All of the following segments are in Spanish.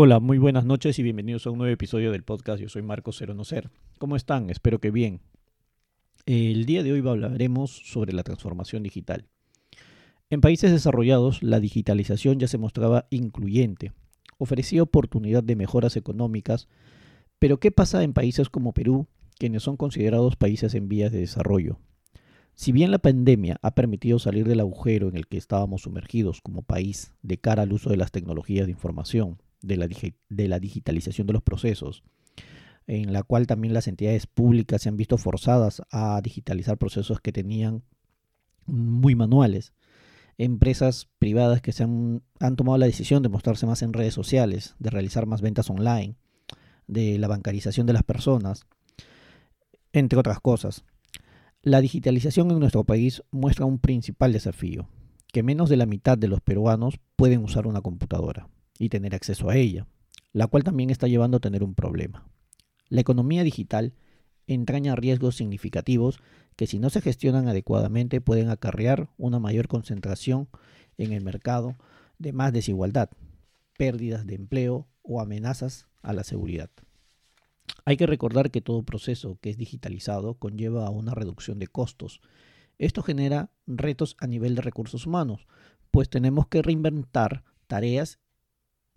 Hola, muy buenas noches y bienvenidos a un nuevo episodio del podcast. Yo soy Marco Cero No Ser. ¿Cómo están? Espero que bien. El día de hoy hablaremos sobre la transformación digital. En países desarrollados, la digitalización ya se mostraba incluyente, ofrecía oportunidad de mejoras económicas, pero ¿qué pasa en países como Perú, quienes son considerados países en vías de desarrollo? Si bien la pandemia ha permitido salir del agujero en el que estábamos sumergidos como país de cara al uso de las tecnologías de información, de la, de la digitalización de los procesos, en la cual también las entidades públicas se han visto forzadas a digitalizar procesos que tenían muy manuales. Empresas privadas que se han, han tomado la decisión de mostrarse más en redes sociales, de realizar más ventas online, de la bancarización de las personas, entre otras cosas. La digitalización en nuestro país muestra un principal desafío, que menos de la mitad de los peruanos pueden usar una computadora y tener acceso a ella, la cual también está llevando a tener un problema. La economía digital entraña riesgos significativos que si no se gestionan adecuadamente pueden acarrear una mayor concentración en el mercado de más desigualdad, pérdidas de empleo o amenazas a la seguridad. Hay que recordar que todo proceso que es digitalizado conlleva a una reducción de costos. Esto genera retos a nivel de recursos humanos, pues tenemos que reinventar tareas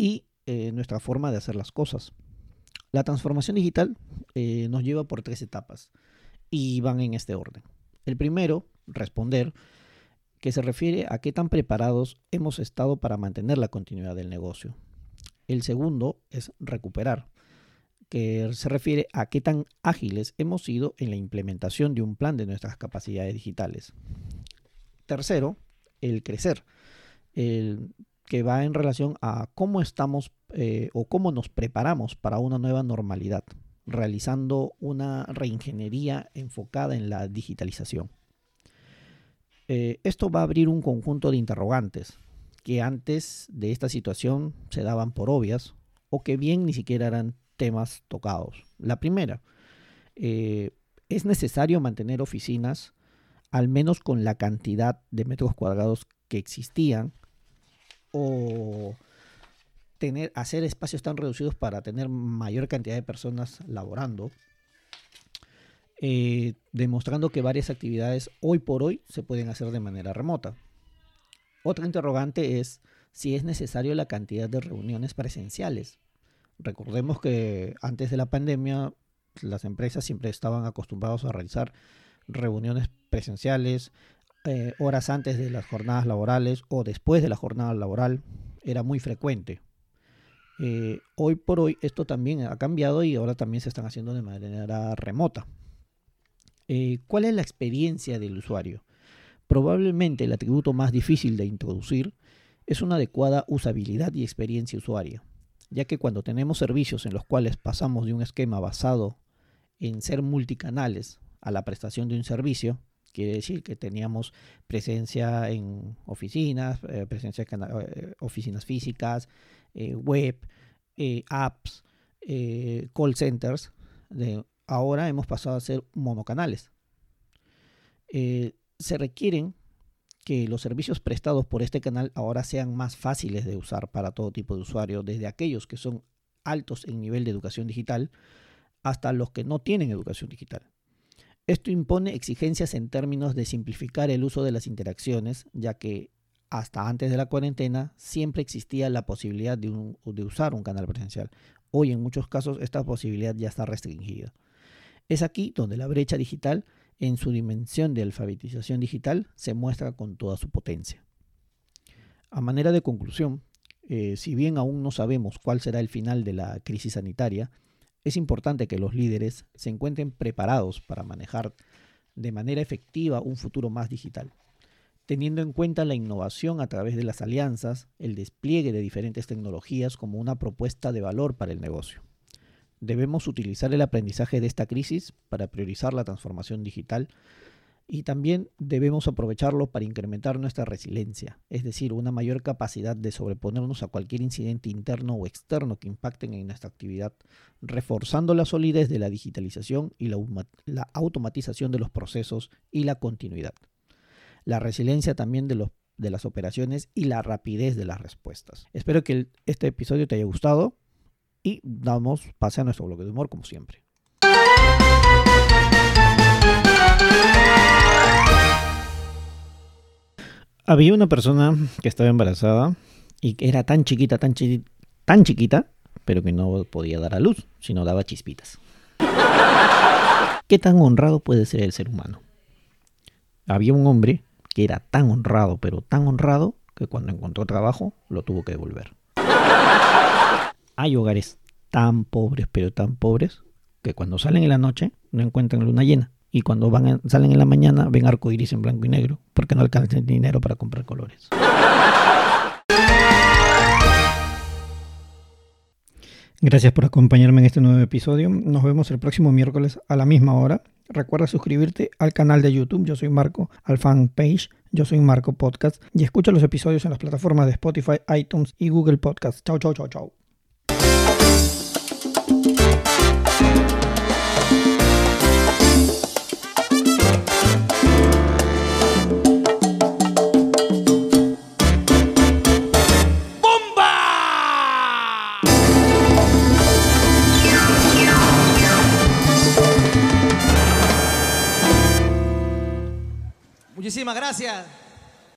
y eh, nuestra forma de hacer las cosas. La transformación digital eh, nos lleva por tres etapas y van en este orden. El primero, responder, que se refiere a qué tan preparados hemos estado para mantener la continuidad del negocio. El segundo es recuperar, que se refiere a qué tan ágiles hemos sido en la implementación de un plan de nuestras capacidades digitales. Tercero, el crecer, que va en relación a cómo estamos eh, o cómo nos preparamos para una nueva normalidad, realizando una reingeniería enfocada en la digitalización. Eh, esto va a abrir un conjunto de interrogantes que antes de esta situación se daban por obvias o que bien ni siquiera eran temas tocados. La primera, eh, es necesario mantener oficinas al menos con la cantidad de metros cuadrados que existían o tener, hacer espacios tan reducidos para tener mayor cantidad de personas laborando, eh, demostrando que varias actividades hoy por hoy se pueden hacer de manera remota. Otra interrogante es si es necesario la cantidad de reuniones presenciales. Recordemos que antes de la pandemia las empresas siempre estaban acostumbrados a realizar reuniones presenciales, eh, horas antes de las jornadas laborales o después de la jornada laboral era muy frecuente. Eh, hoy por hoy esto también ha cambiado y ahora también se están haciendo de manera remota. Eh, ¿Cuál es la experiencia del usuario? Probablemente el atributo más difícil de introducir es una adecuada usabilidad y experiencia usuaria, ya que cuando tenemos servicios en los cuales pasamos de un esquema basado en ser multicanales a la prestación de un servicio, Quiere decir que teníamos presencia en oficinas, eh, presencia en eh, oficinas físicas, eh, web, apps, call centers. ahora hemos pasado a ser monocanales. se requieren que los servicios prestados por este canal ahora sean más fáciles de usar para todo tipo de usuarios, desde aquellos que son altos en nivel de educación digital hasta los que no tienen educación digital. Esto impone exigencias en términos de simplificar el uso de las interacciones, ya que hasta antes de la cuarentena siempre existía la posibilidad de, usar un canal presencial. Hoy en muchos casos esta posibilidad ya está restringida. Es aquí donde la brecha digital, en su dimensión de alfabetización digital, se muestra con toda su potencia. A manera de conclusión, eh, si bien aún no sabemos cuál será el final de la crisis sanitaria, es importante que los líderes se encuentren preparados para manejar de manera efectiva un futuro más digital, teniendo en cuenta la innovación a través de las alianzas, el despliegue de diferentes tecnologías como una propuesta de valor para el negocio. Debemos utilizar el aprendizaje de esta crisis para priorizar la transformación digital y también debemos aprovecharlo para incrementar nuestra resiliencia, es decir, una mayor capacidad de sobreponernos a cualquier incidente interno o externo que impacten en nuestra actividad, reforzando la solidez de la digitalización y la, automatización de los procesos y la continuidad. La resiliencia también de, las operaciones y la rapidez de las respuestas. Espero que este episodio te haya gustado. y damos pase a nuestro bloque de humor como siempre. Había una persona que estaba embarazada y que era tan chiquita, tan, chiquita, pero que no podía dar a luz, sino daba chispitas. ¿Qué tan honrado puede ser el ser humano? Había un hombre que era tan honrado, pero tan honrado, que cuando encontró trabajo lo tuvo que devolver. Hay hogares tan pobres, pero tan pobres, que cuando salen en la noche no encuentran luna llena. Y cuando van salen en la mañana ven arco iris en blanco y negro, porque no alcanzan dinero para comprar colores. Gracias por acompañarme en este nuevo episodio. Nos vemos el próximo miércoles a la misma hora. Recuerda suscribirte al canal de YouTube. Yo soy Marco, al fanpage. Yo soy Marco Podcast. Y escucha los episodios en las plataformas de Spotify, iTunes y Google Podcast. Chau, chau, chau, chau. Muchísimas gracias.